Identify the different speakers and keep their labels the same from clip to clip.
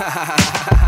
Speaker 1: ha
Speaker 2: ha ha ha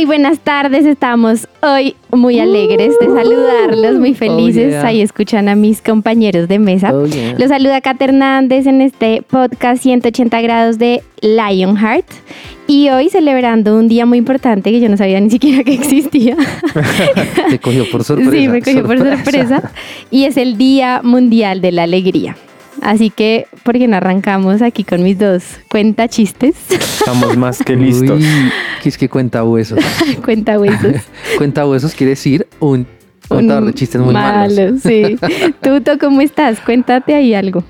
Speaker 2: Muy, buenas tardes. Estamos hoy muy alegres de saludarlos, muy felices.
Speaker 3: yeah.
Speaker 2: Ahí escuchan a mis compañeros de mesa.
Speaker 3: Oh, yeah.
Speaker 2: Los saluda Cata Hernández en este podcast 180 grados de Lionheart. Y hoy celebrando un día muy importante que yo no sabía ni siquiera que existía.
Speaker 3: Te cogió por sorpresa.
Speaker 2: Sí, me cogió por sorpresa. Y es el Día Mundial de la Alegría. Así que, ¿por qué no arrancamos aquí con mis dos cuenta chistes?
Speaker 4: Estamos más que listos.
Speaker 3: Uy, ¿qué es que cuenta huesos?
Speaker 2: cuenta huesos.
Speaker 3: cuenta huesos quiere decir un contador de chistes muy malos.
Speaker 2: Sí. Tuto, ¿cómo estás? Cuéntate ahí algo.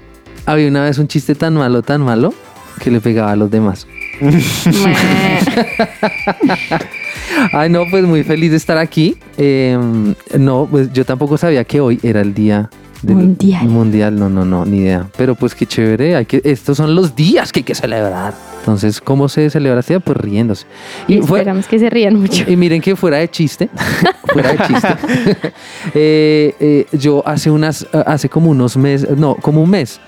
Speaker 3: Había una vez un chiste tan malo, tan malo, que le pegaba a los demás. Ay, no, pues muy feliz de estar aquí. Eh, no, pues yo tampoco sabía que hoy era el día del-
Speaker 2: Mundial.
Speaker 3: Mundial, no, no, no, ni idea. Pero pues qué chévere, hay que, estos son los días que hay que celebrar. Entonces, ¿cómo se celebra este día? Pues riéndose.
Speaker 2: Y
Speaker 3: Y fue,
Speaker 2: esperamos que se rían mucho.
Speaker 3: y miren que fuera de chiste, fuera de chiste, eh, eh, yo hace unas, hace como unos meses, no, como un mes,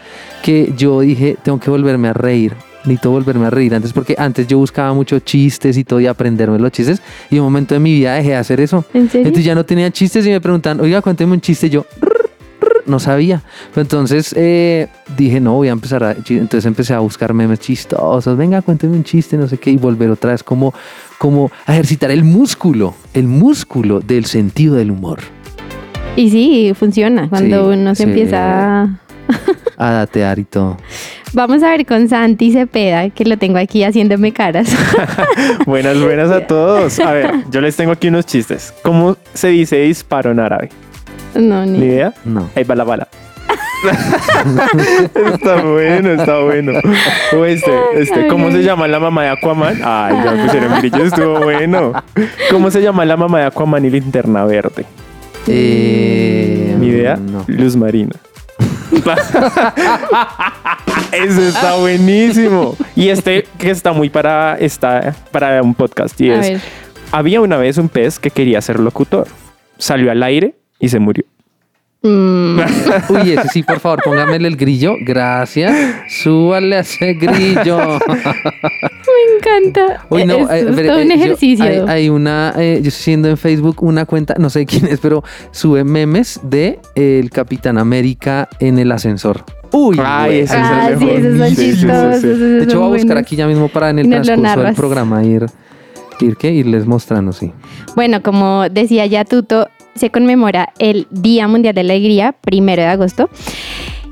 Speaker 3: que yo dije, tengo que volverme a reír. Necesito volverme a reír antes, porque antes yo buscaba muchos chistes y todo y aprenderme los chistes. Y un momento de mi vida dejé de hacer eso.
Speaker 2: ¿En serio?
Speaker 3: Entonces ya no tenía chistes y me preguntan, oiga, cuénteme un chiste. Y yo no sabía. Entonces eh, dije, no, voy a empezar a... Entonces empecé a buscar memes chistosos. Venga, cuénteme un chiste, no sé qué. Y volver otra vez como, como a ejercitar el músculo, el músculo del sentido del humor.
Speaker 2: Y sí, funciona cuando
Speaker 3: Sí,
Speaker 2: uno se
Speaker 3: sí.
Speaker 2: empieza a...
Speaker 3: A datear y todo.
Speaker 2: Vamos a ver con Santi Cepeda, que lo tengo aquí haciéndome caras.
Speaker 4: Buenas, buenas a todos. A ver, yo les tengo aquí unos chistes. ¿Cómo se dice disparo en árabe?
Speaker 2: No,
Speaker 4: ¿Ni
Speaker 2: ni...
Speaker 4: idea?
Speaker 3: No.
Speaker 4: Ahí va la bala. está bueno, está bueno. O este, este, ¿cómo se llama la mamá de Aquaman? Ay, ya me pusieron brillo, estuvo bueno. ¿Cómo se llama la mamá de Aquaman y linterna verde?
Speaker 3: Eh,
Speaker 4: ¿Ni idea?
Speaker 3: No.
Speaker 4: Luz Marina. Ese está buenísimo. Y este que está muy para, está para un podcast. Y
Speaker 2: A
Speaker 4: es,
Speaker 2: ver.
Speaker 4: había una vez un pez que quería ser locutor. Salió al aire y se murió.
Speaker 2: Mm,
Speaker 3: Uy, ese sí, por favor, póngamele el grillo. Gracias. Súbale a ese grillo.
Speaker 2: me encanta.
Speaker 3: Uy, no,
Speaker 2: es,
Speaker 3: eh,
Speaker 2: es
Speaker 3: pero,
Speaker 2: todo
Speaker 3: eh,
Speaker 2: un
Speaker 3: yo-
Speaker 2: ejercicio.
Speaker 3: hay, hay una, eh, yo estoy siguiendo en Facebook una cuenta, no sé quién es, pero sube memes de eh, el Capitán América en el ascensor. Uy,
Speaker 4: Ay, ese es el
Speaker 2: ah, sí,
Speaker 4: mejor.
Speaker 2: esos son
Speaker 4: Sí, sí, sí, sí.
Speaker 2: chistosos.
Speaker 3: De hecho, voy a buscar
Speaker 2: buenos.
Speaker 3: aquí ya mismo para en el
Speaker 2: nos
Speaker 3: transcurso del programa ir, ir, ¿qué? irles mostrando, sí.
Speaker 2: Bueno, como decía ya Tuto, se conmemora el Día Mundial de la Alegría, primero de agosto.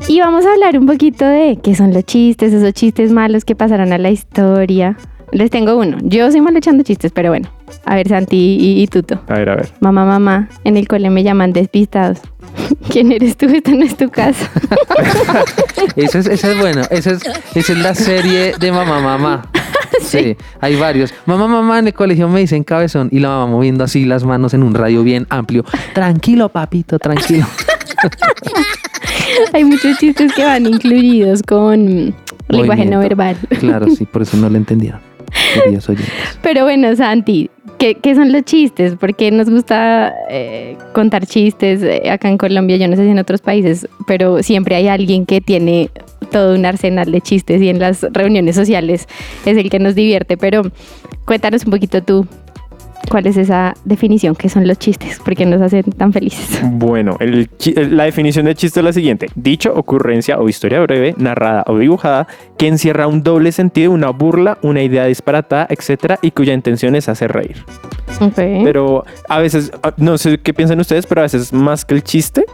Speaker 2: Y vamos a hablar un poquito de qué son los chistes, esos chistes malos que pasaron a la historia. Les tengo uno. Yo soy mal echando chistes, pero bueno. A ver, Santi y, y Tuto.
Speaker 4: A ver, a ver.
Speaker 2: Mamá, mamá, en el cole me llaman despistados. ¿Quién eres tú? Esta no es tu casa.
Speaker 3: Ese es, ese es bueno, esa es, esa es la serie de mamá, mamá. Sí. hay varios. Mamá, mamá, en el colegio me dicen cabezón y la mamá moviendo así las manos en un radio bien amplio. Tranquilo, papito, tranquilo.
Speaker 2: Hay muchos chistes que van incluidos con lenguaje no verbal.
Speaker 3: Claro, sí, por eso no lo entendieron.
Speaker 2: Pero bueno, Santi, ¿qué, qué son los chistes? Porque nos gusta eh, contar chistes eh, acá en Colombia, yo no sé si en otros países, pero siempre hay alguien que tiene todo un arsenal de chistes y en las reuniones sociales es el que nos divierte. Pero cuéntanos un poquito tú, ¿cuál es esa definición? ¿Qué son los chistes? ¿Por qué nos hacen tan felices?
Speaker 4: Bueno, el chi- la definición de chiste es la siguiente. Dicho, ocurrencia o historia breve, narrada o dibujada, que encierra un doble sentido, una burla, una idea disparatada, etcétera, y cuya intención es hacer reír.
Speaker 2: Ok.
Speaker 4: Pero a veces, ah, no sé qué piensan ustedes, pero a veces más que el chiste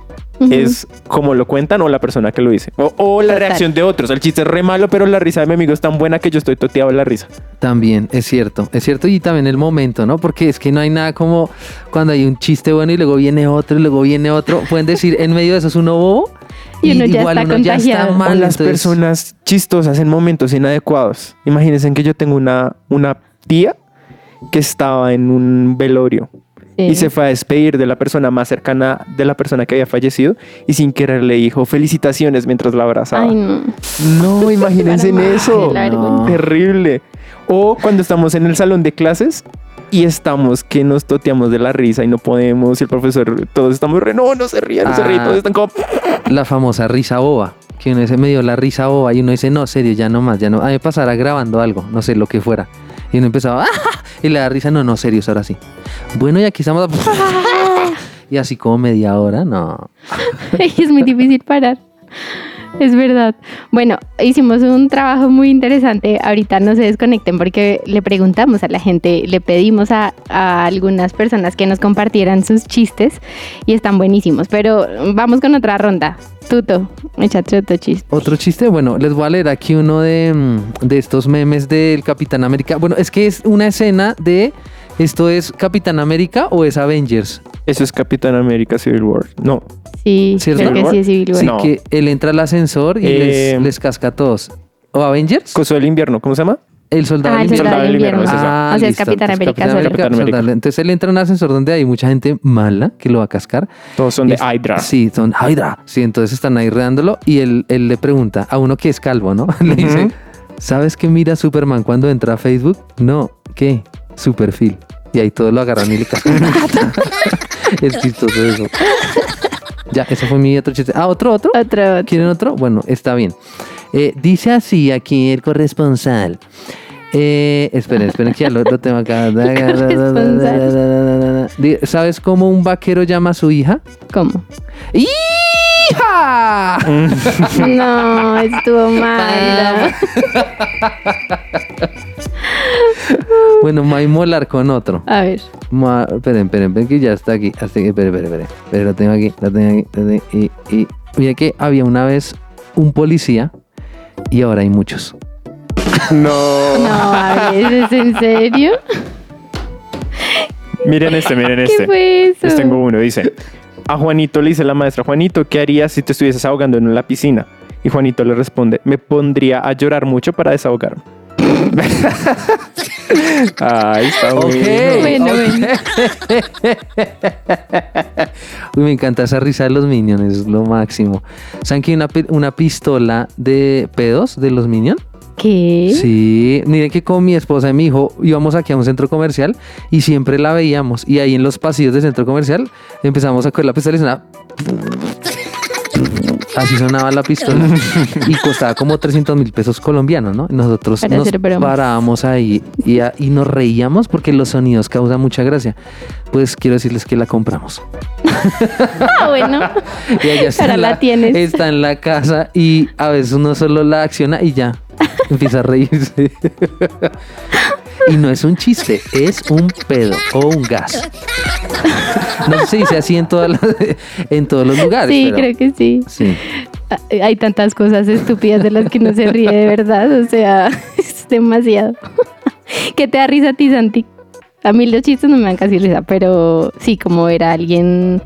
Speaker 4: Es como lo cuentan o la persona que lo dice. O, o la
Speaker 2: Total.
Speaker 4: reacción de otros. El chiste es re malo, pero la risa de mi amigo es tan buena que yo estoy toteado de la risa.
Speaker 3: También, es cierto, es cierto y también el momento, ¿no? Porque es que no hay nada como cuando hay un chiste bueno y luego viene otro y luego viene otro. Pueden decir, en medio de eso es uno bobo
Speaker 2: Y uno ya
Speaker 3: igual
Speaker 2: está
Speaker 3: uno ya está
Speaker 2: contagiado.
Speaker 4: O
Speaker 3: mal.
Speaker 4: las
Speaker 3: entonces-
Speaker 4: personas chistosas en momentos inadecuados. Imagínense que yo tengo una, una tía que estaba en un velorio
Speaker 2: Sí.
Speaker 4: y se fue a despedir de la persona más cercana de la persona que había fallecido y sin querer le dijo felicitaciones mientras la abrazaba.
Speaker 2: Ay, no.
Speaker 4: No, imagínense en eso.
Speaker 2: vergüenza.
Speaker 4: Terrible. O cuando estamos en el salón de clases y estamos que nos toteamos de la risa y no podemos, y el profesor, todos estamos re, no, no se rían, no se ríen,
Speaker 3: Ah.
Speaker 4: todos están como...
Speaker 3: La famosa risa boba. Que uno dice, me dio la risa boba y uno dice, no, serio, ya no más, ya no. A mí me pasará grabando algo, no sé, lo que fuera. Y uno empezaba, "Ah", y le da risa, no, no, serio, ahora sí. Bueno, y aquí estamos. Y así como media hora, no.
Speaker 2: es muy difícil parar. Es verdad. Bueno, hicimos un trabajo muy interesante. Ahorita no se desconecten porque le preguntamos a la gente, le pedimos a, algunas personas que nos compartieran sus chistes y están buenísimos. Pero vamos con otra ronda. Tuto, échate otro chiste.
Speaker 3: Otro chiste, bueno, les voy a leer aquí uno de, mm, de estos memes del Capitán América. Bueno, es que es una escena de. ¿Esto es Capitán América o es Avengers?
Speaker 4: Eso es Capitán América Civil War. No,
Speaker 2: Sí,
Speaker 3: ¿Cierto?
Speaker 2: creo que sí es Civil War.
Speaker 3: Sí,
Speaker 4: No.
Speaker 3: que él entra al ascensor y
Speaker 4: Eh,
Speaker 3: les, les casca a todos. ¿O Avengers?
Speaker 4: Coso del invierno, ¿cómo se llama?
Speaker 3: El soldado
Speaker 2: Ah, el soldado del invierno.
Speaker 3: Ah,
Speaker 2: o sea, es. Capitán
Speaker 3: Entonces,
Speaker 2: América
Speaker 3: Capitán
Speaker 4: América.
Speaker 3: soldado. Entonces él entra a un ascensor donde hay mucha gente mala que lo va a cascar.
Speaker 4: Todos son
Speaker 3: Y
Speaker 4: de Hydra.
Speaker 3: Sí, son Hydra. Sí, entonces están ahí redándolo y él, él le pregunta a uno que es calvo, ¿no? Le dice. ¿sabes qué mira Superman cuando entra a Facebook? No, ¿qué? Su perfil. Y ahí todos lo agarran y le cascan. es chistoso eso. Ya, ese fue mi otro chiste. Ah, otro, otro.
Speaker 2: Otro, otro.
Speaker 3: ¿Quieren otro? Bueno, está bien. Eh, dice así aquí el corresponsal. Eh, esperen, esperen que ya lo, lo tengo acá. ¿Sabes cómo un vaquero llama a su hija?
Speaker 2: ¿Cómo?
Speaker 3: ¡Hija!
Speaker 2: No, estuvo mal.
Speaker 3: Bueno, me voy a molar con otro.
Speaker 2: A ver.
Speaker 3: Ma- esperen, esperen, esperen, que ya está aquí. Hasta que, esperen, esperen, esperen. Esperen, lo tengo aquí, lo tengo aquí. lo tengo- y, y, mira que había una vez un policía y ahora hay muchos.
Speaker 4: No.
Speaker 2: No, a ver, ¿es en serio?
Speaker 4: Miren este, miren
Speaker 2: ¿Qué
Speaker 4: este.
Speaker 2: fue eso?
Speaker 4: Les tengo uno, dice. A Juanito le dice la maestra, Juanito, ¿qué harías si te estuvieses ahogando en la piscina? Y Juanito le responde, me pondría a llorar mucho para desahogarme. Ay, está bueno.
Speaker 2: Bueno, bueno.
Speaker 3: Uy, me encanta esa risa de los Minions, es lo máximo. ¿Saben que hay una pistola de pedos de los Minions?
Speaker 2: ¿Qué?
Speaker 3: Sí, miren que con mi esposa y mi hijo íbamos aquí a un centro comercial y siempre la veíamos. Y ahí en los pasillos del centro comercial empezamos a coger la pistola y sonaba. Así sonaba la pistola. y costaba como 300 mil pesos colombianos, ¿no? Nosotros
Speaker 2: Para
Speaker 3: nos parábamos ahí y, a- y nos reíamos porque los sonidos causan mucha gracia. Pues quiero decirles que la compramos.
Speaker 2: Ah, bueno.
Speaker 3: Y ella está,
Speaker 2: Ahora
Speaker 3: en
Speaker 2: la tienes.
Speaker 3: está en la casa y a veces uno solo la acciona y ya empieza a reírse. Y no es un chiste, es un pedo o un gas. No sé si dice así en, todas las- en todos los lugares.
Speaker 2: Sí,
Speaker 3: pero-
Speaker 2: creo que sí.
Speaker 3: Sí.
Speaker 2: Hay tantas cosas estúpidas de las que no se ríe de verdad. O sea, es demasiado. ¿Qué te da risa a ti, Santi? A mí los chistes no me dan casi risa, pero sí, como era alguien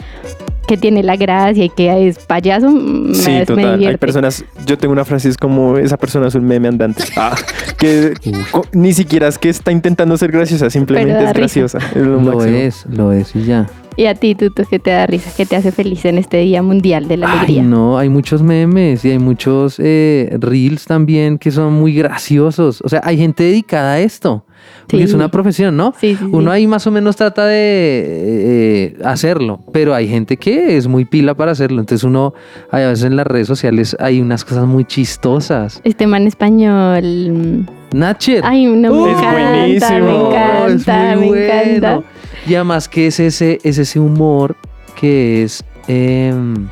Speaker 2: que tiene la gracia y que es payaso, me,
Speaker 4: Sí,
Speaker 2: me
Speaker 4: total. Hay
Speaker 2: divierte.
Speaker 4: personas, yo tengo una frase, es como, esa persona es un meme andante. Ah, que co- ni siquiera es que está intentando ser graciosa, simplemente
Speaker 2: Pero da
Speaker 4: es
Speaker 2: risa.
Speaker 4: graciosa. Es lo,
Speaker 3: Lo es, lo es y ya.
Speaker 2: Y a ti, Tuto, ¿qué te da risa? ¿Qué te hace feliz en este Día Mundial de la
Speaker 3: Ay,
Speaker 2: Alegría?
Speaker 3: no, hay muchos memes y hay muchos eh, reels también que son muy graciosos. O sea, hay gente dedicada a esto. Porque es una profesión, ¿no?
Speaker 2: Sí, sí,
Speaker 3: Uno ahí más o menos trata de eh, hacerlo, pero hay gente que es muy pila para hacerlo. Entonces uno, hay a veces en las redes sociales hay unas cosas muy chistosas.
Speaker 2: Este man español.
Speaker 3: Natchet.
Speaker 2: Ay, no, me
Speaker 3: Uh,
Speaker 4: Es
Speaker 2: encanta, me
Speaker 4: buenísimo.
Speaker 2: encanta,
Speaker 3: es
Speaker 2: me encanta.
Speaker 3: Y además que es ese, es ese humor que es, em,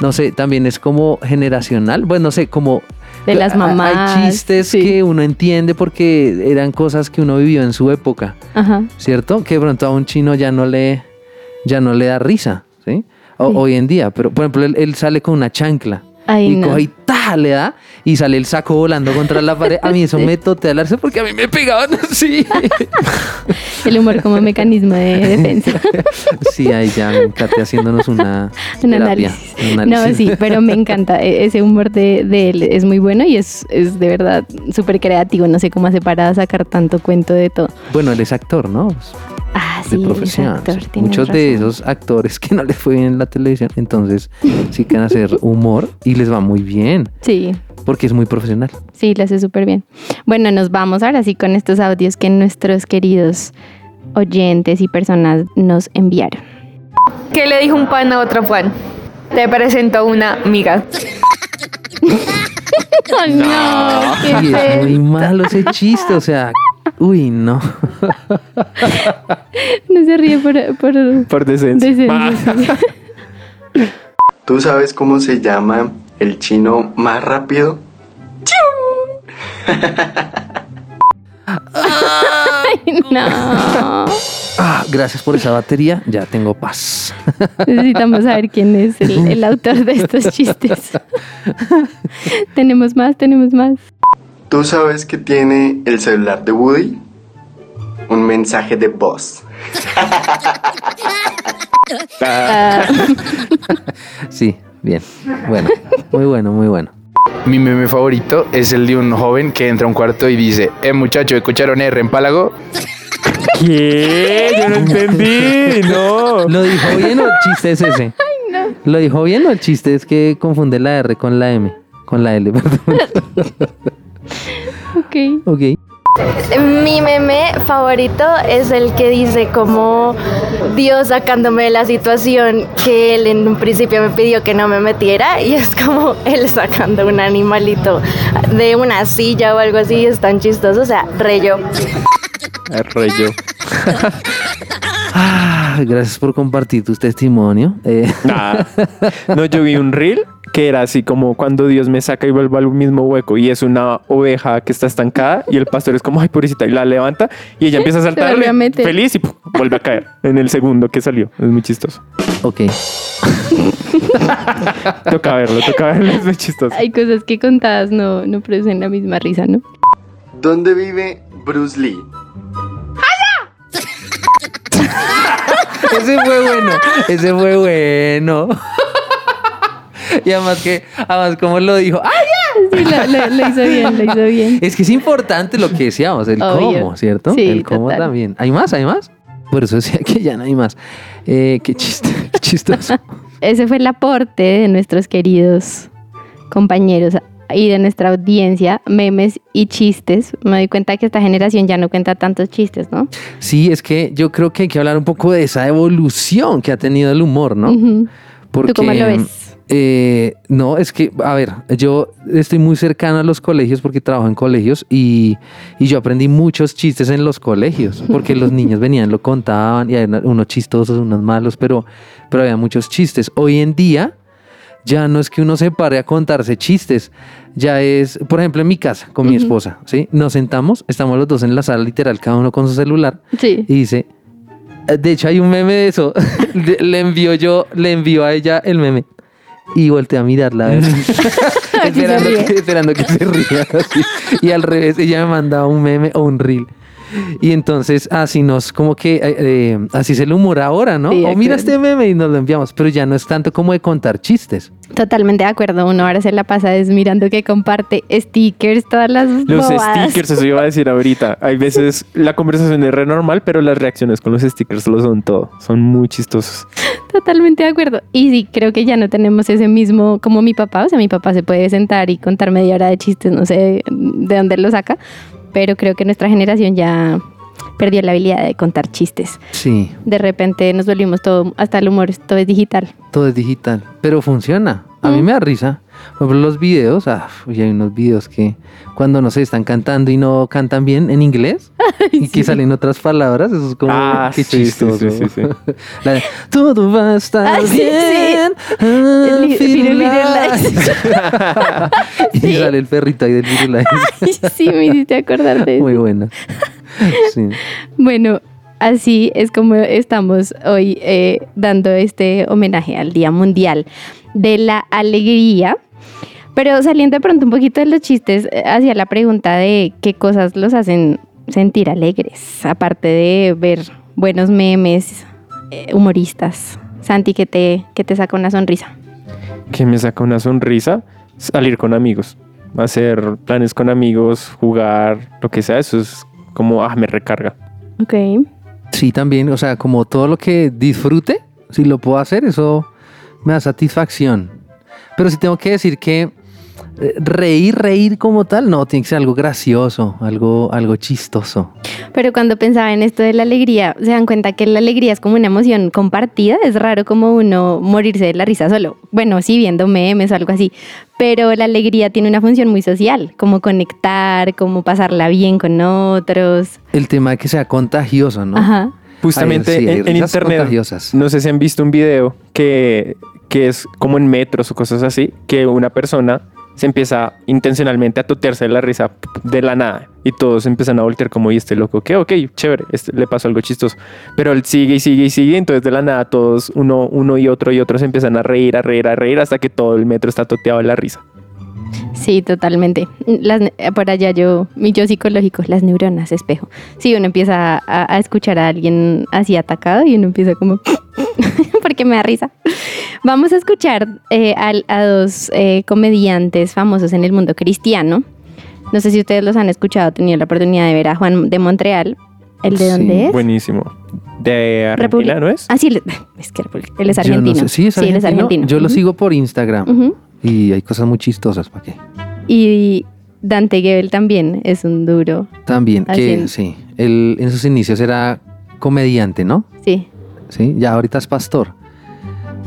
Speaker 3: no sé, también es como generacional. Bueno, no sé, como...
Speaker 2: De las mamás.
Speaker 3: Hay chistes
Speaker 2: sí.
Speaker 3: que uno entiende porque eran cosas que uno vivió en su época,
Speaker 2: Ajá.
Speaker 3: ¿cierto? Que de pronto a un chino ya no le, ya no le da risa, ¿sí? O-
Speaker 2: Sí.
Speaker 3: Hoy en día, pero por ejemplo, él, él sale con una chancla.
Speaker 2: Ay,
Speaker 3: y
Speaker 2: no.
Speaker 3: coge y ¡ta! le da y sale el saco volando contra la pared. A mí eso me totea la risa porque a mí me pegaban así.
Speaker 2: El humor como mecanismo de defensa.
Speaker 3: sí, ahí ya Kate haciéndonos una
Speaker 2: Un
Speaker 3: terapia,
Speaker 2: análisis.
Speaker 3: un
Speaker 2: No, sí, pero me encanta. E- Ese humor de, de él es muy bueno y es, es de verdad súper creativo. No sé cómo hace para sacar tanto cuento de todo.
Speaker 3: Bueno, él es actor, ¿no?
Speaker 2: Ah,
Speaker 3: de
Speaker 2: sí,
Speaker 3: profesión.
Speaker 2: actor,
Speaker 3: sí.
Speaker 2: tienes
Speaker 3: Muchos de esos actores que no les fue bien en la televisión, entonces sí que van a hacer humor y les va muy bien
Speaker 2: Sí,
Speaker 3: porque es muy profesional.
Speaker 2: sí, lo hace súper bien. Bueno, nos vamos ahora sí con estos audios que nuestros queridos oyentes y personas nos enviaron.
Speaker 1: ¿Qué le dijo un pan a otro pan? Te presento una amiga.
Speaker 2: ¡Ay, no! qué
Speaker 3: Y es muy malo ese chiste, o sea, uy, no.
Speaker 2: No se ríe por... por
Speaker 4: Por decencia.
Speaker 2: decencia, sí.
Speaker 5: ¿Tú sabes cómo se llama el chino más rápido?
Speaker 2: Ay, no.
Speaker 3: Ah, gracias por esa batería, ya tengo paz.
Speaker 2: Necesitamos saber quién es el, el autor de estos chistes. tenemos más, tenemos más.
Speaker 5: ¿Tú sabes que tiene el celular de Woody? Un mensaje de voz.
Speaker 2: Ah,
Speaker 3: Sí, bien. Bueno, muy bueno, muy bueno.
Speaker 6: Mi meme favorito es el de un joven que entra a un cuarto y dice, eh muchacho, ¿escucharon R en Pálago?
Speaker 4: ¿Qué? Yo no entendí. No.
Speaker 3: ¿Lo dijo bien o el chiste es ese? ¿Lo dijo bien o el chiste es que confunde la R con la M? Con la L, perdón.
Speaker 2: ok.
Speaker 3: ok.
Speaker 7: Mi meme favorito es el que dice como Dios sacándome de la situación que él en un principio me pidió que no me metiera y es como él sacando un animalito de una silla o algo así, es tan chistoso, o sea, reyo.
Speaker 4: Rollo.
Speaker 3: Ah, gracias por compartir tu testimonio. Eh.
Speaker 4: No, yo vi un reel que era así como cuando Dios me saca y vuelvo al mismo hueco y es una oveja que está estancada y el pastor es como, ay, pobrecita, y la levanta y ella empieza a saltar feliz y ¡pum! vuelve a caer en el segundo que salió. Es muy chistoso.
Speaker 3: ok.
Speaker 4: Toca verlo, toca verlo, es muy chistoso.
Speaker 2: Hay cosas que contadas no, no producen la misma risa, ¿no?
Speaker 5: ¿Dónde vive Bruce Lee?
Speaker 3: Ese fue bueno. Ese fue bueno. Y además que, además como lo dijo, ¡ay!
Speaker 2: Sí, lo, lo- lo hizo bien, lo hizo bien.
Speaker 3: Es que es importante lo que decíamos, el
Speaker 2: Obvio.
Speaker 3: cómo, ¿cierto?
Speaker 2: Sí,
Speaker 3: el cómo
Speaker 2: total.
Speaker 3: también. ¿Hay más? ¿Hay más? Por eso decía que ya no hay más. Eh, qué chiste, qué chistoso.
Speaker 2: Ese fue el aporte de nuestros queridos compañeros y de nuestra audiencia, memes y chistes. Me doy cuenta que esta generación ya no cuenta tantos chistes, ¿no?
Speaker 3: Sí, es que yo creo que hay que hablar un poco de esa evolución que ha tenido el humor, ¿no? Porque,
Speaker 2: cómo lo ves?
Speaker 3: eh, no, es que, a ver, yo estoy muy cercano a los colegios porque trabajo en colegios y, y yo aprendí muchos chistes en los colegios, porque los niños venían, lo contaban y hay una- unos chistosos, unos malos, pero, pero había muchos chistes. Hoy en día ya no es que uno se pare a contarse chistes, ya es, por ejemplo, en mi casa con mi esposa, ¿sí? Nos sentamos, estamos los dos en la sala literal, cada uno con su celular
Speaker 2: Sí.
Speaker 3: y dice, eh, de hecho hay un meme de eso, Le- envío yo, le envío a ella el meme y volteé a mirarla a ver. esperando, que, esperando que se ría así. Y al revés, ella me mandaba un meme o un reel. Y entonces así nos, como que, eh, eh, así es el humor ahora, ¿no?
Speaker 2: Sí,
Speaker 3: o mira este meme y nos lo enviamos, pero ya no es tanto como de contar chistes.
Speaker 2: Totalmente de acuerdo. Uno ahora se la pasa es mirando que comparte stickers, todas las
Speaker 4: Los
Speaker 2: bobadas.
Speaker 4: stickers, eso iba a decir ahorita. Hay veces la conversación es re normal, pero las reacciones con los stickers lo son todo. Son muy chistosos.
Speaker 2: Totalmente de acuerdo. Y sí, creo que ya no tenemos ese mismo como mi papá. O sea, mi papá se puede sentar y contar media hora de chistes, no sé de dónde lo saca, pero creo que nuestra generación ya perdió la habilidad de contar chistes.
Speaker 3: Sí,
Speaker 2: De repente nos volvimos todo, hasta el humor, todo es digital.
Speaker 3: todo es digital, pero funciona. A mí me da risa. Por ejemplo, los videos, ah, y hay unos videos que cuando no se están cantando y no cantan bien en inglés y que salen otras palabras, eso es como
Speaker 4: Ah,
Speaker 3: qué
Speaker 4: sí, sí,
Speaker 3: chistoso.
Speaker 4: sí, sí, sí.
Speaker 3: La de, Todo va a estar
Speaker 2: Ah, sí, sí.
Speaker 3: bien.
Speaker 2: El
Speaker 3: ah,
Speaker 2: li-
Speaker 3: Firulais".
Speaker 2: Firulais.
Speaker 3: y
Speaker 2: Sí.
Speaker 3: sale el perrito ahí del Firulais.
Speaker 2: Ay, sí, me hiciste acordar de eso.
Speaker 3: Muy buena. Sí.
Speaker 2: Bueno, así es como estamos hoy eh, dando este homenaje al Día Mundial de la Alegría. Pero saliendo de pronto un poquito de los chistes, eh, hacia la pregunta de qué cosas los hacen sentir alegres, aparte de ver buenos memes, eh, humoristas. Santi, ¿qué te, qué te saca una sonrisa?
Speaker 4: Que me saca una sonrisa, salir con amigos, hacer planes con amigos, jugar, lo que sea, eso es como, ah, me recarga.
Speaker 2: Ok.
Speaker 3: Sí, también, o sea, como todo lo que disfrute, si lo puedo hacer, eso me da satisfacción. Pero sí tengo que decir que eh, reír, reír como tal, no, tiene que ser algo gracioso, algo, algo chistoso.
Speaker 2: Pero cuando pensaba en esto de la alegría, se dan cuenta que la alegría es como una emoción compartida. Es raro como uno morirse de la risa solo. Bueno, sí, viendo memes o algo así. Pero la alegría tiene una función muy social, como conectar, como pasarla bien con otros.
Speaker 3: El tema de que sea contagioso, ¿no?
Speaker 2: Ajá.
Speaker 4: Justamente
Speaker 3: sí,
Speaker 4: en, internet,
Speaker 3: contagiosas.
Speaker 4: no sé si han visto un video que, que es como en metros o cosas así, que una persona se empieza intencionalmente a totearse de la risa de la nada y todos empiezan a voltear como, y este loco, que ok, chévere, este, le pasó algo chistoso. Pero él sigue y sigue y sigue, entonces de la nada todos, uno, uno y otro y otro se empiezan a reír, a reír, a reír hasta que todo el metro está toteado de la risa.
Speaker 2: Sí, totalmente. Las por allá yo, mi yo psicológico, las neuronas, espejo. Sí, uno empieza a, a escuchar a alguien así atacado y uno empieza como, porque me da risa. Vamos a escuchar eh, a, dos eh, comediantes famosos en el mundo cristiano. No sé si ustedes los han escuchado, he tenido la oportunidad de ver a Juan de Montreal. ¿El de
Speaker 3: Sí,
Speaker 2: dónde es?
Speaker 4: Buenísimo. De Argentina,
Speaker 2: República-
Speaker 4: ¿no es?
Speaker 2: Ah, sí, es que República- él es
Speaker 3: no
Speaker 2: argentino.
Speaker 3: sé. Sí, es argentino.
Speaker 2: él es argentino.
Speaker 3: Yo lo sigo por Instagram y hay cosas muy chistosas, ¿para qué?
Speaker 2: Y Dante Gebel también es un duro.
Speaker 3: También, que sí, él en sus inicios era comediante, ¿no?
Speaker 2: Sí.
Speaker 3: Sí, ya ahorita es pastor.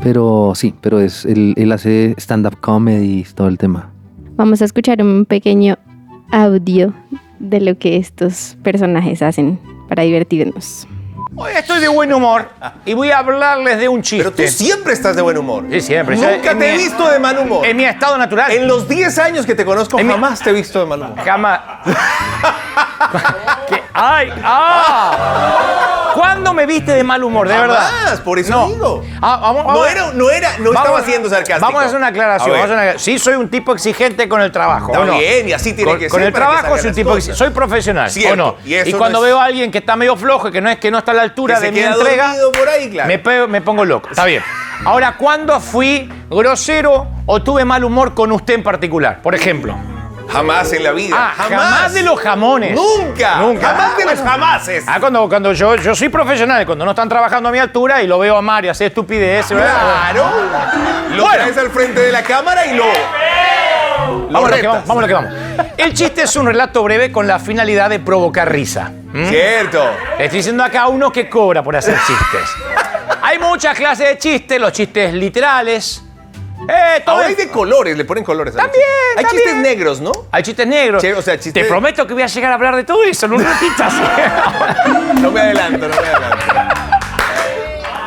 Speaker 3: Pero sí, pero es él, él hace stand-up comedy, todo el tema.
Speaker 2: Vamos a escuchar un pequeño audio de lo que estos personajes hacen para divertirnos.
Speaker 8: Hoy estoy de buen humor y voy a hablarles de un chiste.
Speaker 9: Pero tú siempre estás de buen humor.
Speaker 8: Sí, siempre.
Speaker 9: Nunca
Speaker 8: En
Speaker 9: te he visto de mal humor.
Speaker 8: En mi estado natural.
Speaker 9: En los 10 años que te conozco,
Speaker 8: En mi-
Speaker 9: jamás te he visto de mal humor.
Speaker 8: Jamás. ¿Qué? ¡Ay! ¡Ah! ¿Cuándo me viste de mal humor? De verdad.
Speaker 9: Jamás, por eso
Speaker 8: No.
Speaker 9: digo.
Speaker 8: Ah, vamos,
Speaker 9: No
Speaker 8: vamos-
Speaker 9: era, no era, no
Speaker 8: vamos-
Speaker 9: estaba siendo sarcástico.
Speaker 8: Vamos a hacer una aclaración. Vamos hacer una- Sí, soy un tipo exigente con el trabajo.
Speaker 9: Está
Speaker 8: ¿o no?
Speaker 9: bien, y así tiene
Speaker 8: con,
Speaker 9: que
Speaker 8: con
Speaker 9: ser
Speaker 8: el
Speaker 9: para que
Speaker 8: trabajo soy un tipo
Speaker 9: cosas.
Speaker 8: exi- soy profesional.
Speaker 9: Cierto,
Speaker 8: ¿O no?
Speaker 9: y
Speaker 8: cuando
Speaker 9: es-
Speaker 8: veo a alguien que está medio flojo y que no es que no está a la altura
Speaker 9: Que
Speaker 8: de mi entrega,
Speaker 9: por ahí, claro.
Speaker 8: me, pego- me pongo loco. Está bien. Ahora, ¿cuándo fui grosero o tuve mal humor con usted en particular? Por ejemplo.
Speaker 9: Jamás en la vida.
Speaker 8: Ah, jamás, de los jamones.
Speaker 9: Nunca.
Speaker 8: Nunca.
Speaker 9: Jamás de los jamases.
Speaker 8: Ah, cuando, cuando yo, yo soy profesional, cuando no están trabajando a mi altura y lo veo a Mario hacer estupideces.
Speaker 9: Claro. Lo
Speaker 8: Bueno.
Speaker 9: traes al frente de la cámara y lo.
Speaker 8: Vamos lo que vamos, vamos lo que vamos. El chiste es un relato breve con la finalidad de provocar risa. ¿Mm?
Speaker 9: Cierto.
Speaker 8: Le estoy diciendo acá a uno que cobra por hacer chistes. Hay muchas clases de chistes, los chistes literales. Eh, todo
Speaker 9: Ahora
Speaker 8: es-
Speaker 9: hay de colores, le ponen colores. a los
Speaker 8: También,
Speaker 9: chistes. Hay
Speaker 8: también.
Speaker 9: chistes negros, ¿no?
Speaker 8: Hay chistes negros.
Speaker 9: Che, o sea, chistes-
Speaker 8: Te prometo que voy a llegar a hablar de todo eso en un ratito así.
Speaker 9: No me adelanto, no me adelanto.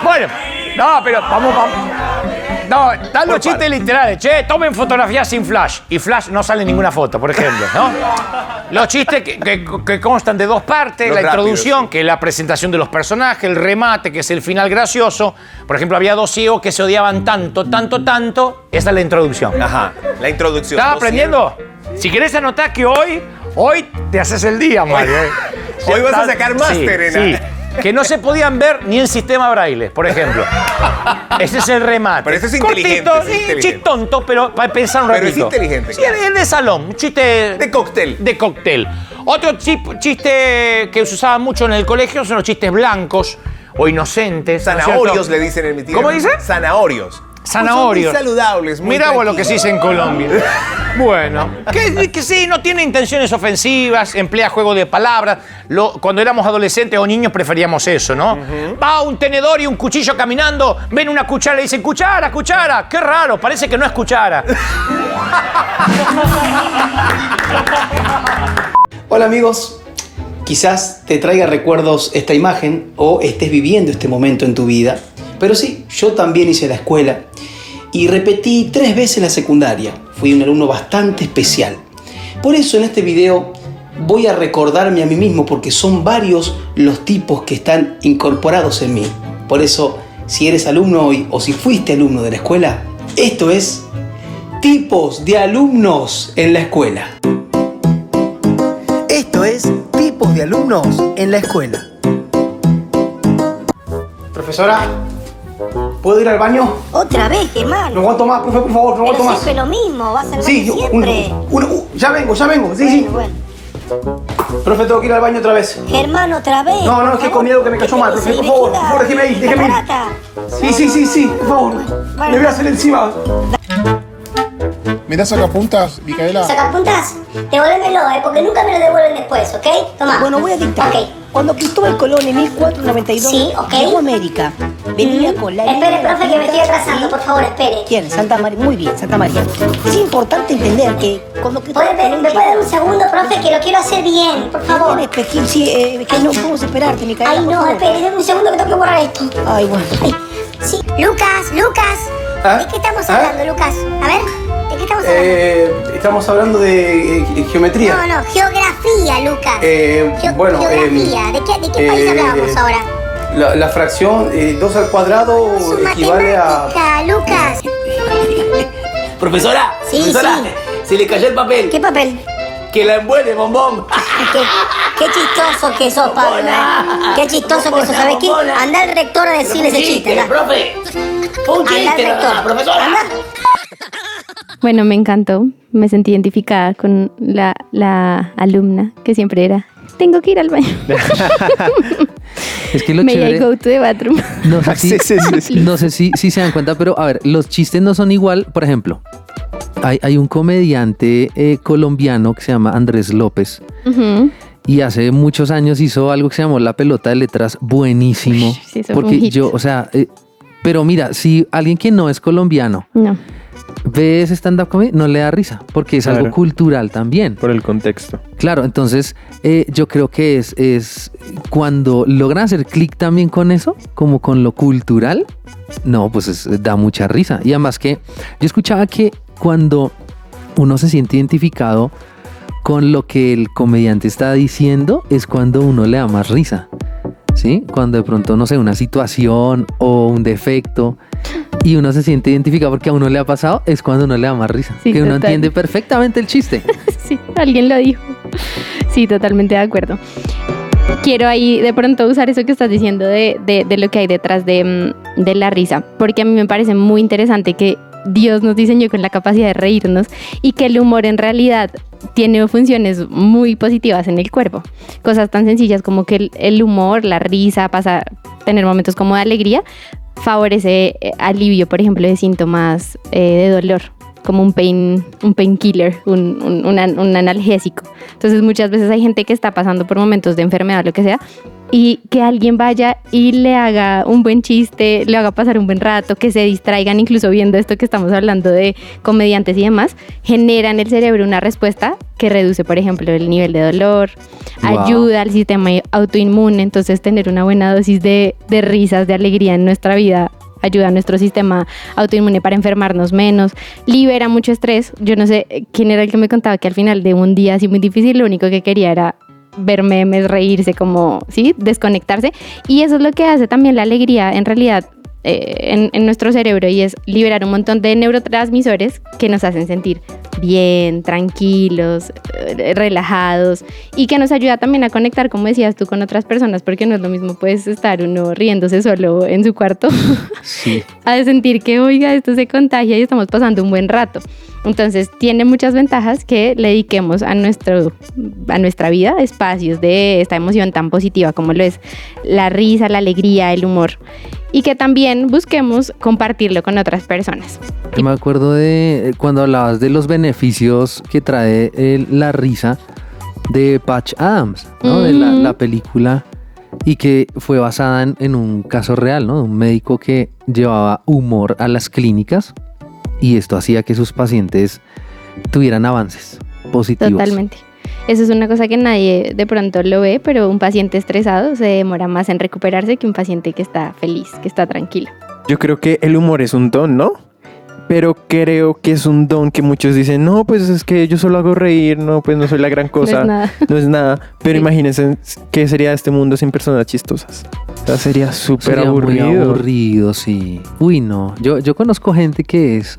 Speaker 8: bueno, no, pero vamos, vamos. No, están los chistes literales. Che, tomen fotografías sin flash. Y flash no sale ninguna foto, por ejemplo, ¿no? Los chistes que, que- que constan de dos partes,
Speaker 9: Los
Speaker 8: la
Speaker 9: rápidos,
Speaker 8: introducción, que es la presentación de los personajes, el remate, que es el final gracioso. Por ejemplo, había dos ciegos que se odiaban tanto, tanto, tanto. Esa es la introducción.
Speaker 9: Ajá, la introducción.
Speaker 8: ¿Estás aprendiendo? Si querés anotar que hoy, hoy te haces el día, Mario. ¿eh?
Speaker 9: Hoy vas a sacar máster
Speaker 8: sí. Que no se podían ver ni en sistema braille, por ejemplo. Ese es el remate.
Speaker 9: Pero ese es inteligente,
Speaker 8: Cortito,
Speaker 9: es inteligente.
Speaker 8: chiste tonto, pero para pensar un
Speaker 9: Pero es
Speaker 8: ratito.
Speaker 9: inteligente,
Speaker 8: Sí,
Speaker 9: claro.
Speaker 8: es de salón, un chiste...
Speaker 9: De cóctel.
Speaker 8: De cóctel. Otro chiste que se usaba mucho en el colegio son los chistes blancos o inocentes. ¿no es
Speaker 9: Zanahorios le dicen en mi tierra.
Speaker 8: ¿Cómo dice?
Speaker 9: Zanahorios.
Speaker 8: Zanahorios.
Speaker 9: Pues son muy saludables, muy
Speaker 8: Mira vos lo que se dice en Colombia. Bueno, que, que sí, no tiene intenciones ofensivas, emplea juego de palabras. Lo- cuando éramos adolescentes o niños preferíamos eso, ¿no? Va un tenedor y un cuchillo caminando, ven una cuchara y dicen, cuchara, cuchara. Qué raro, parece que no es cuchara.
Speaker 10: Hola amigos, quizás te traiga recuerdos esta imagen o estés viviendo este momento en tu vida, pero sí, yo también hice la escuela y repetí tres veces la secundaria, fui un alumno bastante especial. Por eso en este video voy a recordarme a mí mismo porque son varios los tipos que están incorporados en mí. Por eso, si eres alumno hoy o si fuiste alumno de la escuela, esto es tipos de alumnos en la escuela.
Speaker 11: Esto es tipos de alumnos en la escuela.
Speaker 10: Profesora, ¿puedo ir al baño?
Speaker 12: Otra vez, Germán.
Speaker 10: No aguanto más, profe, por favor, no aguanto
Speaker 12: Pero
Speaker 10: más.
Speaker 12: siempre lo mismo, vas al
Speaker 10: Sí,
Speaker 12: baño
Speaker 10: yo-
Speaker 12: siempre.
Speaker 10: uno, uno, ya vengo, ya vengo, sí, sí.
Speaker 12: Bueno,
Speaker 10: Profe, tengo que ir al baño otra vez.
Speaker 12: Germán, otra vez.
Speaker 10: No, no, es que con miedo que me cayó mal, profe, por favor, por favor, déjeme ir, déjeme ir. Sí, sí, sí, sí, por favor. Le voy a hacer encima.
Speaker 13: ¿Me das sacapuntas, Micaela?
Speaker 12: ¿Sacapuntas? Devuélvemelo, eh, porque nunca me lo devuelven después, ¿ok? Toma.
Speaker 11: Bueno, voy a dictar.
Speaker 12: Ok.
Speaker 11: Cuando Cristóbal Colón en 1492
Speaker 12: Sí, ok.
Speaker 11: llegó a América, venía con la
Speaker 12: Espere, profe, que me estoy atrasando, por favor, espere.
Speaker 11: ¿Quién? Santa María. Muy bien, Santa María. Es importante entender que cuando Cristóbal
Speaker 12: ¿Puede-
Speaker 11: Colón
Speaker 12: ¿Me puede dar un segundo, profe, que lo quiero hacer bien, por favor?
Speaker 11: Bien, espejil, sí, eh, que no podemos esperarte, Micaela.
Speaker 12: Ay, no, espere, dame un segundo que tengo que borrar esto.
Speaker 11: Ay, bueno.
Speaker 12: Ay, sí. Lucas, Lucas.
Speaker 10: ¿Ah?
Speaker 12: ¿De qué estamos
Speaker 10: ¿Ah?
Speaker 12: hablando, Lucas? A ver, ¿de qué estamos hablando?
Speaker 10: Eh, estamos hablando de eh, geometría.
Speaker 12: No, no, geografía, Lucas.
Speaker 10: Eh,
Speaker 12: Geo-
Speaker 10: bueno,
Speaker 12: geografía.
Speaker 10: em,
Speaker 12: ¿De qué, de qué país hablábamos ahora?
Speaker 10: La, la fracción 2 al cuadrado equivale a...
Speaker 12: Lucas.
Speaker 10: Profesora,
Speaker 12: Sí,
Speaker 10: profesora,
Speaker 12: sí.
Speaker 10: se le cayó el papel.
Speaker 12: ¿Qué papel?
Speaker 10: Que la envuelve, bombón.
Speaker 12: Qué, qué chistoso que sos, Pablo. ¿eh? Qué chistoso que sos. ¿Sabes qué? Anda al rector a decirle ese chiste.
Speaker 10: profe.
Speaker 12: Anda al rector.
Speaker 10: profesora.
Speaker 12: Anda.
Speaker 2: Bueno, me encantó. Me sentí identificada con la, la alumna que siempre era. Tengo que ir al baño.
Speaker 3: Es que lo
Speaker 2: May I
Speaker 3: chévere...
Speaker 2: go to the bathroom?
Speaker 3: No sé, si,
Speaker 4: Sí, sí, sí, sí.
Speaker 3: no sé si, si se dan cuenta, pero a ver, los chistes no son igual. Por ejemplo, hay, hay un comediante eh, colombiano que se llama Andrés López y hace muchos años hizo algo que se llamó La Pelota de Letras, buenísimo.
Speaker 2: Sí, eso fue un
Speaker 3: porque
Speaker 2: hit.
Speaker 3: yo, o sea, eh, pero mira, si alguien que no es colombiano
Speaker 2: No.
Speaker 3: Ve ese stand-up comedy, no le da risa, porque es algo cultural también.
Speaker 4: Por el contexto.
Speaker 3: Claro, entonces eh, yo creo que es, es cuando logran hacer clic también con eso, como con lo cultural, no, pues es- da mucha risa. Y además que yo escuchaba que cuando uno se siente identificado con lo que el comediante está diciendo, es cuando uno le da más risa. ¿Sí? Cuando de pronto, no sé, una situación o un defecto y uno se siente identificado porque a uno le ha pasado, es cuando uno le da más risa.
Speaker 2: Sí,
Speaker 3: que uno entiende perfectamente el chiste.
Speaker 2: Sí, alguien lo dijo. Sí, totalmente de acuerdo. Quiero ahí de pronto usar eso que estás diciendo de, de- de lo que hay detrás de, mm, de la risa, porque a mí me parece muy interesante que Dios nos diseñó con la capacidad de reírnos y que el humor en realidad tiene funciones muy positivas en el cuerpo. Cosas tan sencillas como que el, humor, la risa, pasar, tener momentos como de alegría, favorece eh, alivio, por ejemplo, de síntomas eh, de dolor como un pain, un painkiller, un, un, un an- un analgésico. Entonces muchas veces hay gente que está pasando por momentos de enfermedad lo que sea y que alguien vaya y le haga un buen chiste, le haga pasar un buen rato, que se distraigan incluso viendo esto que estamos hablando de comediantes y demás, genera en el cerebro una respuesta que reduce, por ejemplo, el nivel de dolor,
Speaker 3: Wow.
Speaker 2: ayuda al sistema autoinmune, entonces tener una buena dosis de, de risas, de alegría en nuestra vida ayuda a nuestro sistema autoinmune para enfermarnos menos, libera mucho estrés. Yo no sé eh, quién era el que me contaba que al final de un día así muy difícil, lo único que quería era ver memes, reírse, como, ¿sí? Desconectarse. Y eso es lo que hace también la alegría, en realidad, eh, en, en nuestro cerebro, y es liberar un montón de neurotransmisores que nos hacen sentir bien, tranquilos, eh, relajados, y que nos ayuda también a conectar, como decías tú, con otras personas, porque no es lo mismo, puedes estar uno riéndose solo en su cuarto
Speaker 3: Sí.
Speaker 2: a sentir que, oiga, esto se contagia y estamos pasando un buen rato. Entonces, tiene muchas ventajas que le dediquemos a, nuestro, a nuestra vida espacios de esta emoción tan positiva como lo es la risa, la alegría, el humor. Y que también busquemos compartirlo con otras personas.
Speaker 3: Yo me acuerdo de eh, cuando hablabas de los beneficios que trae el- la risa de Patch Adams, ¿no? De la, la película y que fue basada en, en un caso real, ¿no? Un médico que llevaba humor a las clínicas y esto hacía que sus pacientes tuvieran avances positivos.
Speaker 2: Totalmente. Eso es una cosa que nadie de pronto lo ve, pero un paciente estresado se demora más en recuperarse que un paciente que está feliz, que está tranquilo.
Speaker 4: Yo creo que el humor es un don, ¿no? Pero creo que es un don que muchos dicen, no, pues es que yo solo hago reír, no, pues no soy la gran cosa.
Speaker 2: nada.
Speaker 4: No es nada. Pero imagínense qué sería este mundo sin personas chistosas. O sea, sería súper
Speaker 3: Sería muy
Speaker 4: aburrido.
Speaker 3: aburrido, sí. Uy, no. Yo, yo conozco gente que es...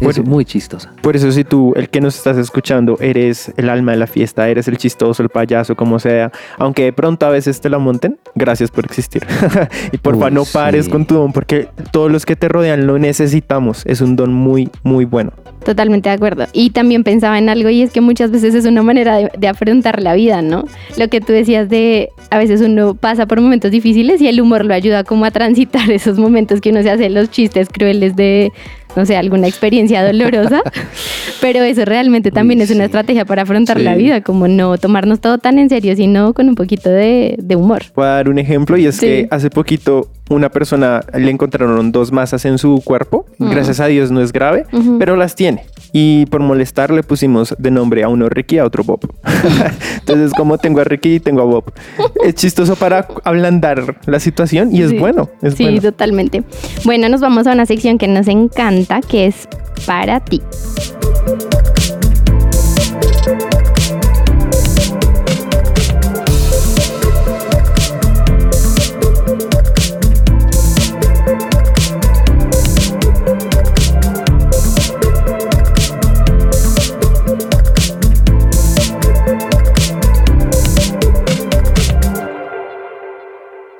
Speaker 3: ush, Es muy chistosa.
Speaker 4: Por eso si tú, el que nos estás escuchando, eres el alma de la fiesta, eres el chistoso, el payaso, como sea, aunque de pronto a veces te la monten, gracias por existir. y porfa,
Speaker 3: Uy,
Speaker 4: no pares
Speaker 3: sí.
Speaker 4: con tu don, porque todos los que te rodean lo necesitamos. Es un don muy, muy bueno.
Speaker 2: Totalmente de acuerdo. Y también pensaba en algo y es que muchas veces es una manera de, de afrontar la vida, ¿no? Lo que tú decías de a veces uno pasa por momentos difíciles y el humor lo ayuda como a transitar esos momentos que uno se hace los chistes crueles de, no sé, alguna experiencia dolorosa. Pero eso realmente también es una estrategia para afrontar
Speaker 4: Sí.
Speaker 2: la vida, como no tomarnos todo tan en serio, sino con un poquito de, de humor.
Speaker 4: Voy a dar un ejemplo y es
Speaker 2: Sí.
Speaker 4: que hace poquito una persona le encontraron dos masas en su cuerpo. Gracias a Dios no es grave, pero las tiene. Y por molestar le pusimos de nombre a uno Ricky y a otro Bob. Entonces, como tengo a Ricky y tengo a Bob. Es chistoso para ablandar la situación y es
Speaker 2: Sí.
Speaker 4: bueno. Es
Speaker 2: sí,
Speaker 4: bueno.
Speaker 2: totalmente. Bueno, nos vamos a una sección que nos encanta, que es para ti.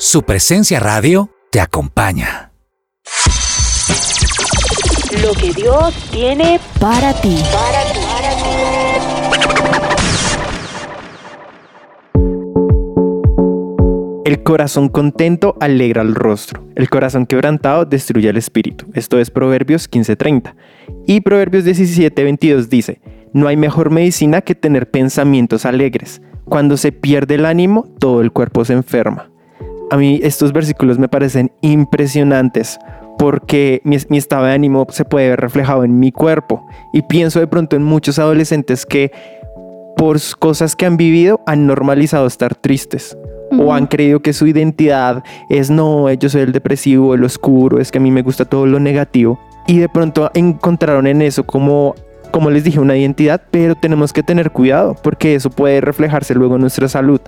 Speaker 14: Su presencia radio te acompaña.
Speaker 15: Lo que Dios tiene para ti.
Speaker 4: El corazón contento alegra el rostro. El corazón quebrantado destruye el espíritu. Esto es Proverbios 15:30. Y Proverbios 17:22 dice, no hay mejor medicina que tener pensamientos alegres. Cuando se pierde el ánimo, todo el cuerpo se enferma. A mí estos versículos me parecen impresionantes porque mi, mi estado de ánimo se puede ver reflejado en mi cuerpo. Y pienso de pronto en muchos adolescentes que por cosas que han vivido han normalizado estar tristes o han creído que su identidad es no, yo soy el depresivo, el oscuro, es que a mí me gusta todo lo negativo y de pronto encontraron en eso como como les dije una identidad, pero tenemos que tener cuidado porque eso puede reflejarse luego en nuestra salud.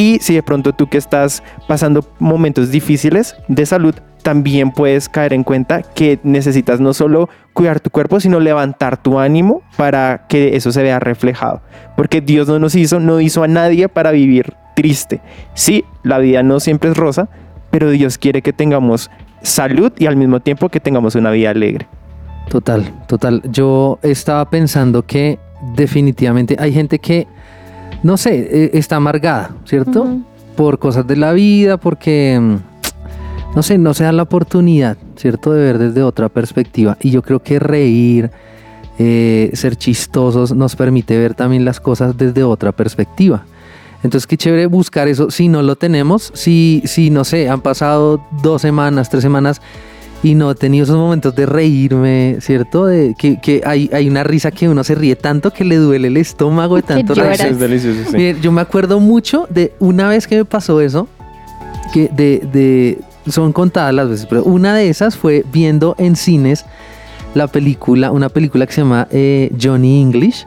Speaker 4: Y si de pronto tú que estás pasando momentos difíciles de salud, también puedes caer en cuenta que necesitas no solo cuidar tu cuerpo, sino levantar tu ánimo para que eso se vea reflejado. Porque Dios no nos hizo, no hizo a nadie para vivir triste. Sí, la vida no siempre es rosa, pero Dios quiere que tengamos salud y al mismo tiempo que tengamos una vida alegre.
Speaker 3: Total, total. Yo estaba pensando que definitivamente hay gente que, no sé, eh, está amargada, ¿cierto? Por cosas de la vida, porque, mm, no sé, no se da la oportunidad, ¿cierto? De ver desde otra perspectiva. Y yo creo que reír, eh, ser chistosos, nos permite ver también las cosas desde otra perspectiva. Entonces, qué chévere buscar eso. Si no lo tenemos, si, si no sé, han pasado dos semanas, tres semanas y no he tenido esos momentos de reírme, ¿cierto? De que, que hay, hay una risa que uno se ríe tanto que le duele el estómago de tanto reírse.
Speaker 4: Es delicioso, sí.
Speaker 3: Miren, yo me acuerdo mucho de una vez que me pasó eso, que de, de son contadas las veces, pero una de esas fue viendo en cines la película, una película que se llama eh, Johnny English,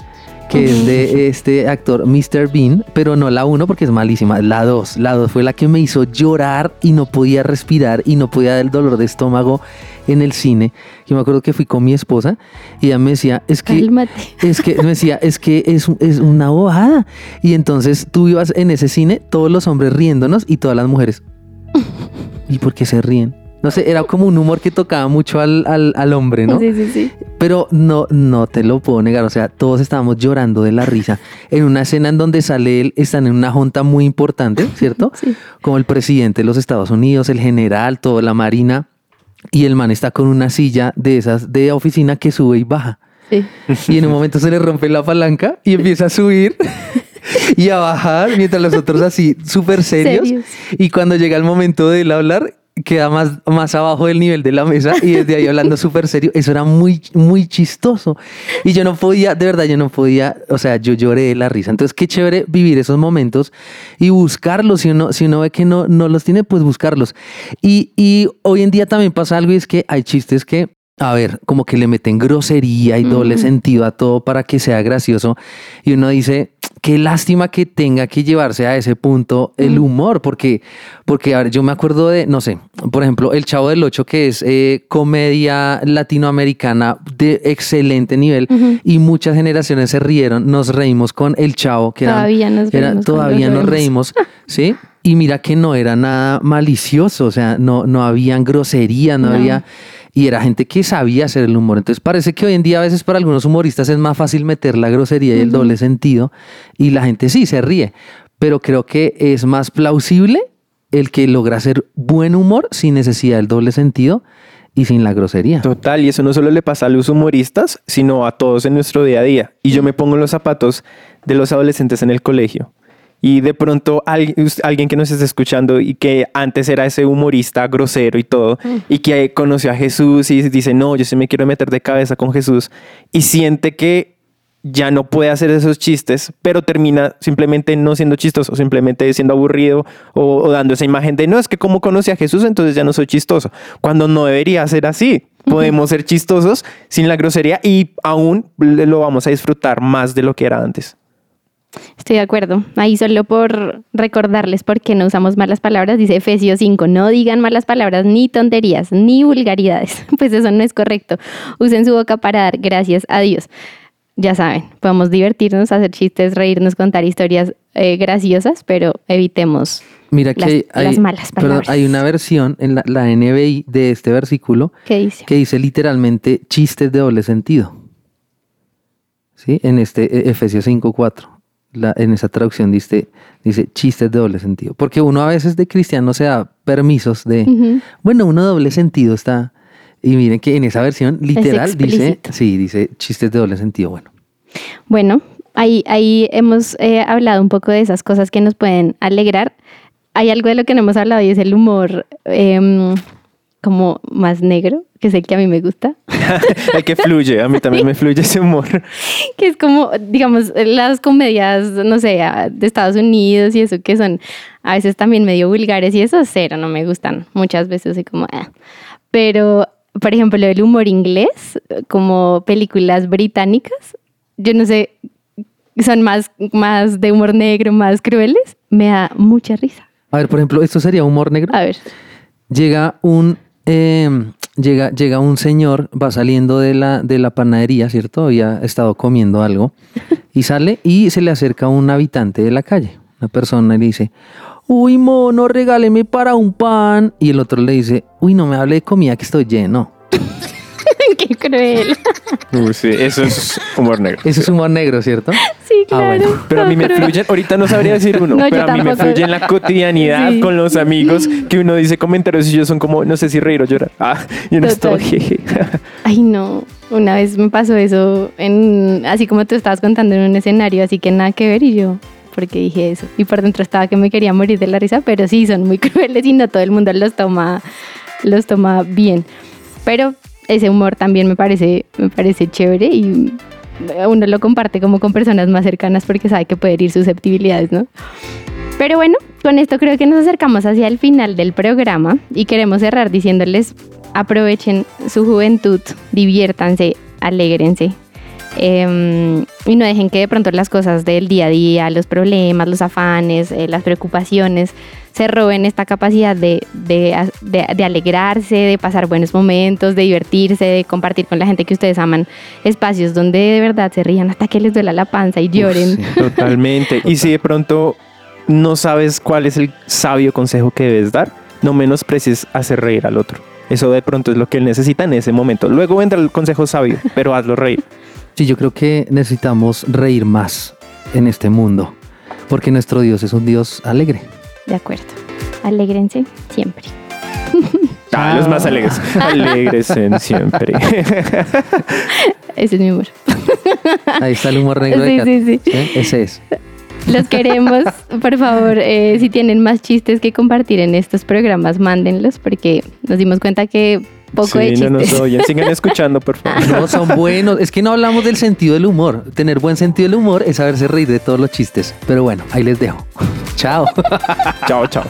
Speaker 3: que es de este actor Mr. Bean, pero no la 1 porque es malísima, la 2. La 2 fue la que me hizo llorar y no podía respirar y no podía del dolor de estómago en el cine. Yo me acuerdo que fui con mi esposa y ella me decía, es que
Speaker 2: Cálmate.
Speaker 3: es que me decía, es que es, es una bobada. Y entonces tú ibas en ese cine, todos los hombres riéndonos y todas las mujeres. ¿Y por qué se ríen? No sé, era como un humor que tocaba mucho al, al- al hombre, ¿no?
Speaker 2: Sí, sí, sí.
Speaker 3: Pero no, no te lo puedo negar. O sea, todos estábamos llorando de la risa. En una escena en donde sale él, están en una junta muy importante, ¿cierto?
Speaker 2: Sí.
Speaker 3: Como el presidente de los Estados Unidos, el general, toda la marina. Y el man está con una silla de esas de oficina que sube y baja.
Speaker 2: Sí.
Speaker 3: Y en un momento se le rompe la palanca y empieza a subir y a bajar, mientras los otros así súper serios.
Speaker 2: Serios.
Speaker 3: Y cuando llega el momento de él hablar, queda más, más abajo del nivel de la mesa y desde ahí hablando súper serio. Eso era muy, muy chistoso. Y yo no podía, de verdad, yo no podía, o sea, yo lloré de la risa. Entonces, qué chévere vivir esos momentos y buscarlos. Si uno, si uno ve que no, no los tiene, pues buscarlos. Y, y hoy en día también pasa algo y es que hay chistes que a ver, como que le meten grosería y doble
Speaker 2: Ujú.
Speaker 3: sentido a todo para que sea gracioso. Y uno dice, qué lástima que tenga que llevarse a ese punto el humor, porque, porque a ver, yo me acuerdo de, no sé, por ejemplo, El Chavo del Ocho, que es eh, comedia latinoamericana de excelente nivel, y muchas generaciones se rieron, nos reímos con El Chavo, que era-
Speaker 2: Todavía nos
Speaker 3: era- todavía nos reímos, ¿sí? Y mira que no era nada malicioso, o sea, no, no habían groserías, no,
Speaker 2: No.
Speaker 3: había... Y era gente que sabía hacer el humor. Entonces parece que hoy en día a veces para algunos humoristas es más fácil meter la grosería y el doble sentido y la gente sí se ríe. Pero creo que es más plausible el que logra hacer buen humor sin necesidad del doble sentido y sin la grosería.
Speaker 4: Total, y eso no solo le pasa a los humoristas, sino a todos en nuestro día a día. Y yo me pongo en los zapatos de los adolescentes en el colegio. Y de pronto alguien que nos esté escuchando y que antes era ese humorista grosero y todo, y que conoció a Jesús y dice, no, yo sí me quiero meter de cabeza con Jesús, y siente que ya no puede hacer esos chistes, pero termina simplemente no siendo chistoso, simplemente siendo aburrido o, o dando esa imagen de, no, es que como conocí a Jesús, entonces ya no soy chistoso, cuando no debería ser así. Podemos ser chistosos sin la grosería y aún lo vamos a disfrutar más de lo que era antes.
Speaker 2: Estoy de acuerdo. Ahí solo por recordarles por qué no usamos malas palabras, dice Efesios 5, no digan malas palabras, ni tonterías, ni vulgaridades. Pues eso no es correcto. Usen su boca para dar gracias a Dios. Ya saben, podemos divertirnos, hacer chistes, reírnos, contar historias eh, graciosas, pero evitemos
Speaker 3: Mira que
Speaker 2: las,
Speaker 3: hay,
Speaker 2: las malas
Speaker 3: perdón,
Speaker 2: palabras.
Speaker 3: hay una versión en la, la NBI de este versículo que dice literalmente chistes de doble sentido. ¿Sí? En este eh, Efesios 5.4. La, en esa traducción dice, dice chistes de doble sentido. Porque uno a veces de cristiano se da permisos de, bueno, uno doble sentido está. Y miren que en esa versión literal dice, sí, dice chistes de doble sentido. Bueno,
Speaker 2: Bueno, ahí, ahí hemos eh, hablado un poco de esas cosas que nos pueden alegrar. Hay algo de lo que no hemos hablado y es el humor em, como más negro, que es el que a mí me gusta,
Speaker 4: El que fluye, a mí también me fluye ese humor.
Speaker 2: que es como, digamos, las comedias, no sé, de Estados Unidos y eso, que son a veces también medio vulgares y eso cero, no me gustan. Muchas veces soy como, "Ah". pero, por ejemplo, el humor inglés, como películas británicas, yo no sé, son más, más de humor negro, más crueles, me da mucha risa.
Speaker 3: a ver, por ejemplo, esto sería humor negro.
Speaker 2: A ver.
Speaker 3: Llega un, eh, llega, llega un señor, va saliendo de la, de la panadería, ¿cierto? Había estado comiendo algo y sale y se le acerca un habitante de la calle, una persona le dice, uy, mono, regáleme para un pan. Y el otro le dice, uy, no me hable de comida que estoy lleno.
Speaker 2: Qué cruel.
Speaker 4: Sí, eso es humor negro.
Speaker 3: Eso es humor negro, ¿cierto?
Speaker 2: Sí,
Speaker 3: Ah,
Speaker 2: claro.
Speaker 3: bueno.
Speaker 4: Pero a mí me fluyen, ahorita no sabría decir uno,
Speaker 2: No, yo
Speaker 4: pero a mí me fluye en la cotidianidad
Speaker 2: Sí.
Speaker 4: con los amigos que uno dice comentarios y ellos son como, no sé si reír o llorar. Ah, y uno está,
Speaker 2: Total.
Speaker 4: jeje.
Speaker 2: Ay, no. Una vez me pasó eso, en, así como tú estabas contando en un escenario, así que nada que ver y yo, porque dije eso. Y por dentro estaba que me quería morir de la risa, pero sí, son muy crueles y no todo el mundo los toma, los toma bien. Pero ese humor también me parece, me parece chévere y uno lo comparte como con personas más cercanas porque sabe que puede herir susceptibilidades, ¿no? Pero bueno, con esto creo que nos acercamos hacia el final del programa y queremos cerrar diciéndoles aprovechen su juventud, diviértanse, alégrense. eh, y no dejen que de pronto las cosas del día a día, los problemas, los afanes, eh, las preocupaciones, se roben esta capacidad de, de, de- de alegrarse, de pasar buenos momentos, de divertirse, de compartir con la gente que ustedes aman espacios donde de verdad se rían hasta que les duela la panza y lloren.
Speaker 4: Totalmente. Y si de pronto no sabes cuál es el sabio consejo que debes dar, no menosprecies hacer reír al otro. Eso de pronto es lo que él necesita en ese momento. Luego vendrá el consejo sabio, pero hazlo reír.
Speaker 3: Sí, yo creo que necesitamos reír más en este mundo, porque nuestro Dios es un Dios alegre.
Speaker 2: De acuerdo. Alégrense siempre.
Speaker 4: Ah, los más alegres. Alegres en siempre.
Speaker 2: Ese es mi humor.
Speaker 3: Ahí está el humor negro de
Speaker 2: Sí,
Speaker 3: Kat.
Speaker 2: sí, sí.
Speaker 3: Ese es.
Speaker 2: Los queremos. Por favor, eh, si tienen más chistes que compartir en estos programas, mándenlos porque nos dimos cuenta que poco de
Speaker 4: Sí, no
Speaker 2: chistes.
Speaker 4: nos oyen. Sigan escuchando, por favor.
Speaker 3: No, son buenos. Es que no hablamos del sentido del humor. Tener buen sentido del humor es saberse reír de todos los chistes. Pero bueno, ahí les dejo. Chao.
Speaker 4: Chao, chao.